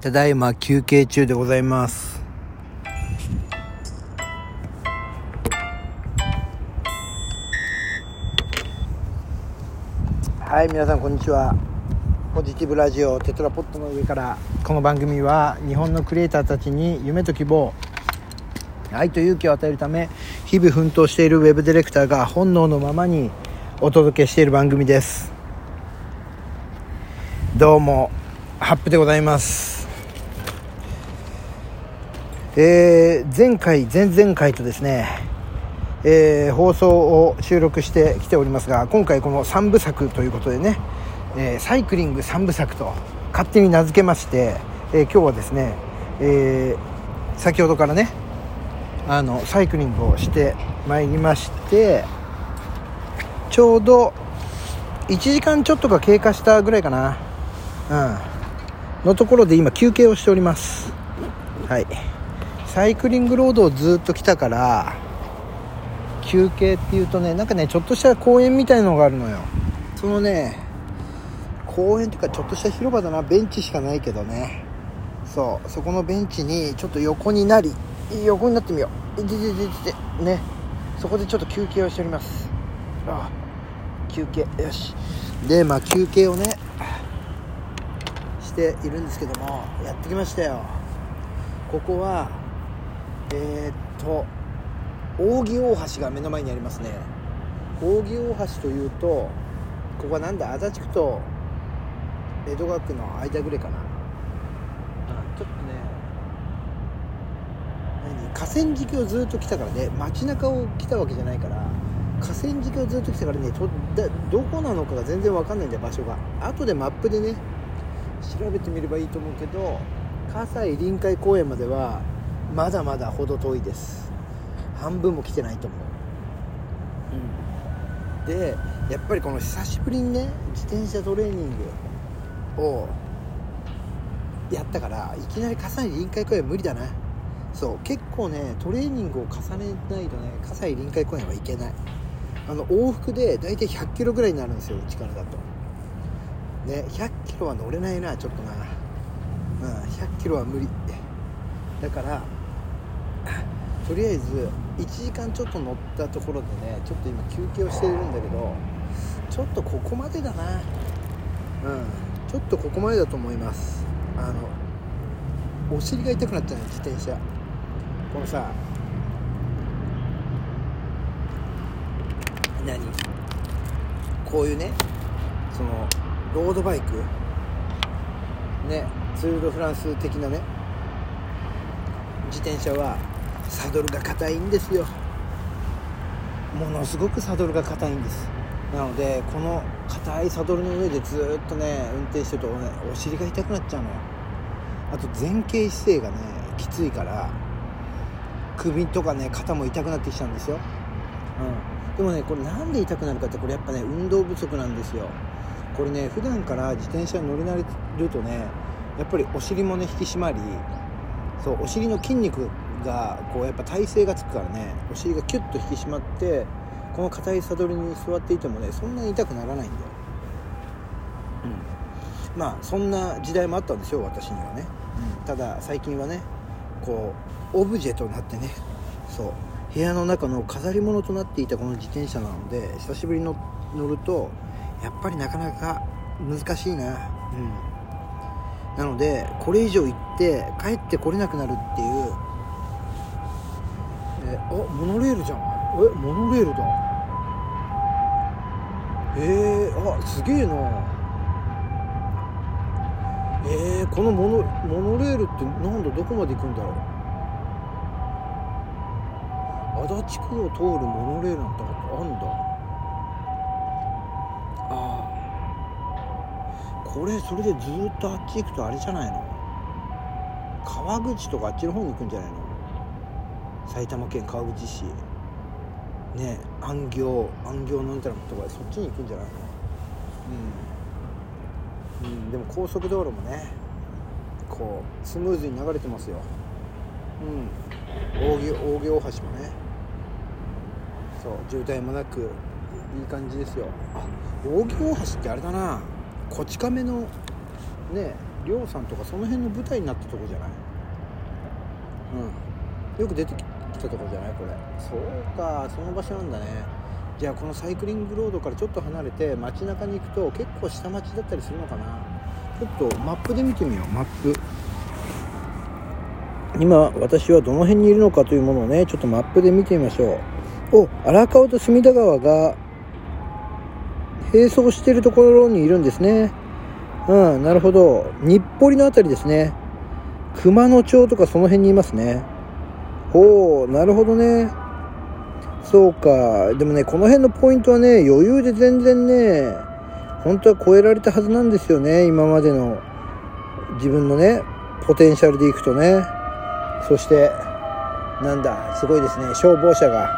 ただいま休憩中でございます。はい皆さんこんにちは。ポジティブラジオテトラポットの上からこの番組は日本のクリエイターたちに夢と希望愛と勇気を与えるため日々奮闘しているウェブディレクターが本能のままにお届けしている番組です。どうもハップでございます。えー、前回前々回とですね、えー、放送を収録してきておりますが今回この3部作ということでね、えー、サイクリング3部作と勝手に名付けまして、え今日はですね、え先ほどからねあのサイクリングをしてまいりましてちょうど1時間ちょっとが経過したぐらいかなうんのところで今休憩をしております。サイクリングロードをずっと来たから休憩っていうとねなんかねちょっとした公園みたいのがあるのよ。そのね公園っていうかちょっとした広場だな。ベンチしかないけどね。そう。そこのベンチにちょっと横になり横になってみよう。いててててねそこでちょっと休憩をしておりますあ休憩よしでまあ休憩をねしているんですけどもやってきましたよここはえー、っと扇大橋が目の前にありますね。扇大橋というとここはなんだ？足立区と江戸川区の間ぐらいかな。ちょっとね。何？河川敷をずっと来たからね。街中を来たわけじゃないから河川敷をずっと来たからねとどこなのかが全然わかんないんだよ場所が。後でマップでね調べてみればいいと思うけど葛西臨海公園まではまだまだ程遠いです。半分も来てないと思う、うん、でやっぱりこの久しぶりにね自転車トレーニングをやったからいきなり葛西臨海公園無理だな。そう結構ねトレーニングを重ねないとね葛西臨海公園は行けない。あの往復で大体100キロぐらいになるんですようちからだと。ね100キロは乗れないなちょっとな。うん100キロは無理。だから とりあえず1時間ちょっと乗ったところでねちょっと今休憩をしているんだけどちょっとここまでだな。うん。ちょっとここまでだと思います。あのお尻が痛くなっちゃうね自転車。このさ何？こういうねそのロードバイク？ねツール・ド・フランス的なね自転車はサドルが硬いんですよ。ものすごくサドルが硬いんです。なのでこの硬いサドルの上でずっとね運転してると、ね、お尻が痛くなっちゃうのよ。あと前傾姿勢がねきついから首とかね肩も痛くなってきちゃうんですよ、うん、でもねこれなんで痛くなるかってこれやっぱね運動不足なんですよ。これね普段から自転車に乗り慣れるとねやっぱりお尻もね引き締まりそうお尻の筋肉がこうやっぱ体勢がつくからねお尻がキュッと引き締まってこの硬いサドルに座っていてもねそんなに痛くならないんだよ、うん、まあそんな時代もあったんですよ私にはね、うん、ただ最近はねこうオブジェとなってねそう部屋の中の飾り物となっていたこの自転車なので久しぶりに乗るとやっぱりなかなか難しいな。うん。なのでこれ以上行って帰ってこれなくなるっていうえあモノレールじゃん。えモノレールだ。えー、あすげえな。えー、このモノモノレールってなんだどこまで行くんだろう。足立区を通るモノレールなんてあんだ。ああ。これそれでずっとあっち行くとあれじゃないの？川口とかあっちの方に行くんじゃないの？埼玉県川口市。ね安行安行なんたらとかそっちに行くんじゃないの？うん、うん、でも高速道路もねこうスムーズに流れてますよ。うん。扇扇大橋もね。そう渋滞もなくいい感じですよ。あ扇大橋ってあれだな。こち亀のねりょうさんとかその辺の舞台になったとこじゃない？うん。よく出てきたとこじゃないこれ。そうかその場所なんだね。じゃあこのサイクリングロードからちょっと離れて街中に行くと結構下町だったりするのかな。ちょっとマップで見てみようマップ。今私はどの辺にいるのかというものをねちょっとマップで見てみましょう。お荒川と隅田川が並走しているところにいるんですね。うんなるほど。日暮里の辺りですね。熊野町とかその辺にいますね。ほうなるほどね。そうか。でもねこの辺のポイントはね余裕で全然ね本当は超えられたはずなんですよね今までの。自分のねポテンシャルでいくとね。そしてなんだすごいですね。消防車が。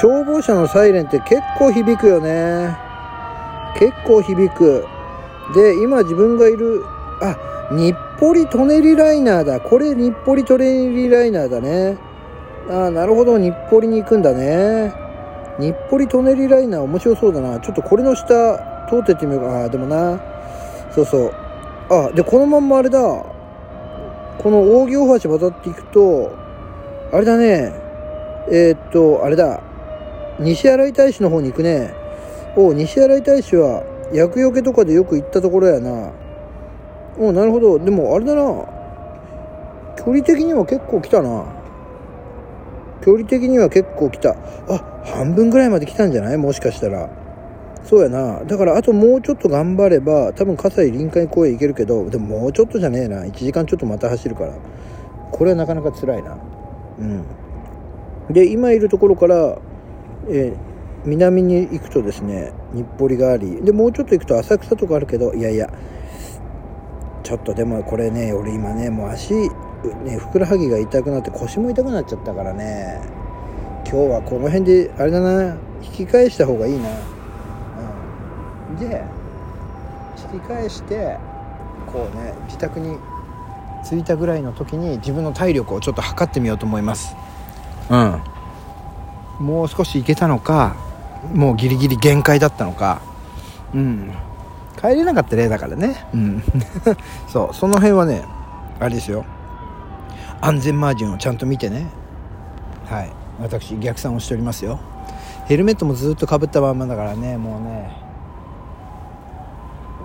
消防車のサイレンって結構響くよね。結構響く。で今自分がいるあ日暮里舎人ライナーだ。これ日暮里舎人ライナーだね。ああなるほど。日暮里に行くんだね。日暮里舎人ライナー面白そうだな。ちょっとこれの下通ってってみようか。ああでもな。そうそう。あでこのまんまあれだ。この扇大橋渡っていくとあれだね。えー、っとあれだ。西新井大使の方に行くね。お西新井大使は厄除けとかでよく行ったところやな。おなるほど。でもあれだな。距離的には結構来たな。距離的には結構来た。あ半分ぐらいまで来たんじゃない？もしかしたら。そうやな。だからあともうちょっと頑張れば多分葛西臨海公園行けるけどでももうちょっとじゃねえな。1時間ちょっとまた走るから。これはなかなか辛いな。うん。で今いるところから、え、南に行くとですね日暮里があり。でもうちょっと行くと浅草とかあるけどいやいやちょっとでもこれね俺今ねもう足ねふくらはぎが痛くなって腰も痛くなっちゃったからね。今日はこの辺であれだな。引き返した方がいいな。うん。で引き返してこうね自宅に着いたぐらいの時に自分の体力をちょっと測ってみようと思います。うん。もう少し行けたのかもうギリギリ限界だったのか。うん。帰れなかった例だからね。うん。そう。その辺はねあれですよ。安全マージンをちゃんと見てね。はい。私逆算をしておりますよ。ヘルメットもずっとかぶったまんまだからね。もうね。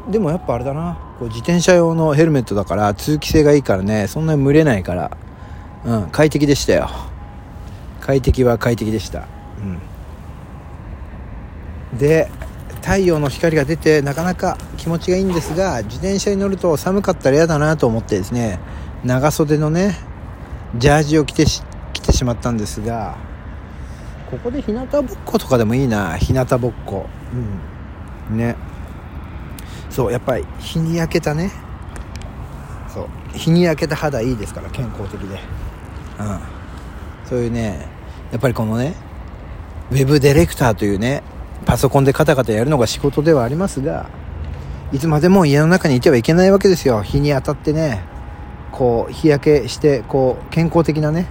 でもやっぱあれだな。こう自転車用のヘルメットだから通気性がいいからね。そんなに蒸れないから。うん。快適でしたよ。快適は快適でした。うん。で太陽の光が出てなかなか気持ちがいいんですが自転車に乗ると寒かったら嫌だなと思ってですね長袖のねジャージを着て着てしまったんですがここで日向ぼっことかでもいいな日向ぼっこ。うん。ね。そうやっぱり日に焼けたね。そう。日に焼けた肌いいですから健康的で。うん。そういうねやっぱりこのねウェブディレクターというねパソコンでカタカタやるのが仕事ではありますがいつまでも家の中にいてはいけないわけですよ。日に当たってねこう日焼けしてこう健康的なね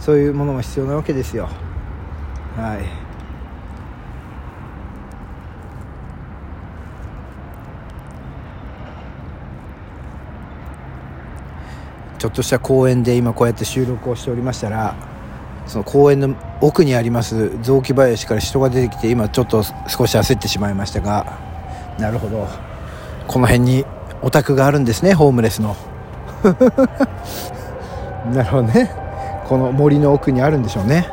そういうものも必要なわけですよ。はい。ちょっとした公園で今こうやって収録をしておりましたらその公園の奥にあります雑木林から人が出てきて今ちょっと少し焦ってしまいましたがなるほど。この辺にお宅があるんですねホームレスの。なるほどね。この森の奥にあるんでしょうね。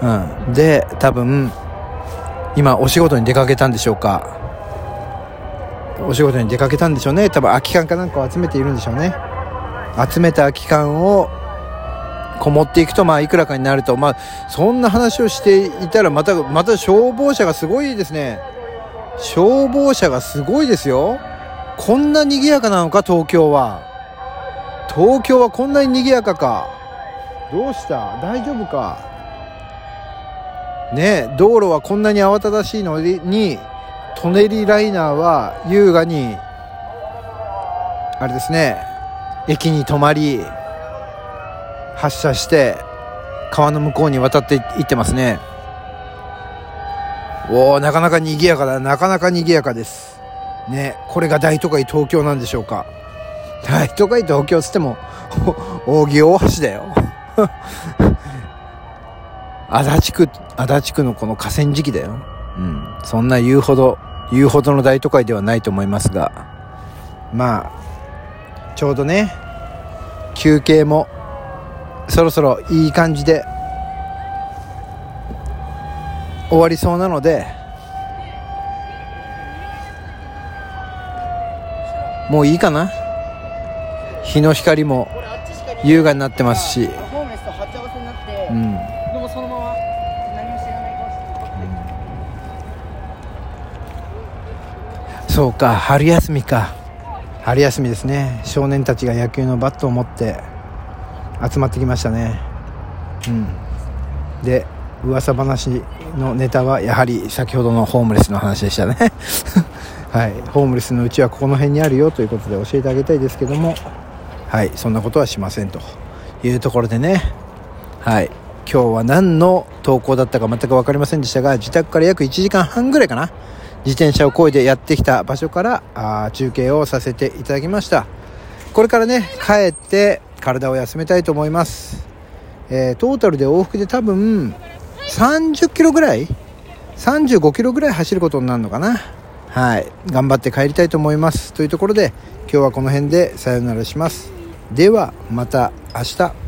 うん。で多分今お仕事に出かけたんでしょうか。お仕事に出かけたんでしょうね。多分空き缶かなんかを集めているんでしょうね。集めた空き缶をこもっていくと、まあ、いくらかになると、まあ、そんな話をしていたら、また、また消防車がすごいですね。消防車がすごいですよ。こんな賑やかなのか、東京は。東京はこんなに賑やかか。どうした？大丈夫か？ね道路はこんなに慌ただしいのに、トネリライナーは優雅に、あれですね、駅に止まり、発射して川の向こうに渡っていってますね。おおなかなか賑やかだ。なかなか賑やかです。ねこれが大都会東京なんでしょうか。大都会東京つっても 扇大橋だよ。足立区足立区のこの河川敷だよ。うん。そんな言うほど言うほどの大都会ではないと思いますが。まあちょうどね休憩もそろそろいい感じで終わりそうなのでもういいかな？日の光も優雅になってますし、そうか春休みか。春休みですね。少年たちが野球のバットを持って集まってきましたね。うん。で噂話のネタはやはり先ほどのホームレスの話でしたね。はい。ホームレスのうちはここの辺にあるよということで教えてあげたいですけども。はい。そんなことはしませんと。いうところでね。はい。今日は何の投稿だったか全く分かりませんでしたが自宅から約1時間半ぐらいかな。自転車を漕いでやってきた場所からあ中継をさせていただきました。これからね帰って体を休めたいと思います、えートータルで往復で多分30キロぐらい35キロぐらい走ることになるのかな。はい。頑張って帰りたいと思います。というところで今日はこの辺でさよならします。ではまた明日。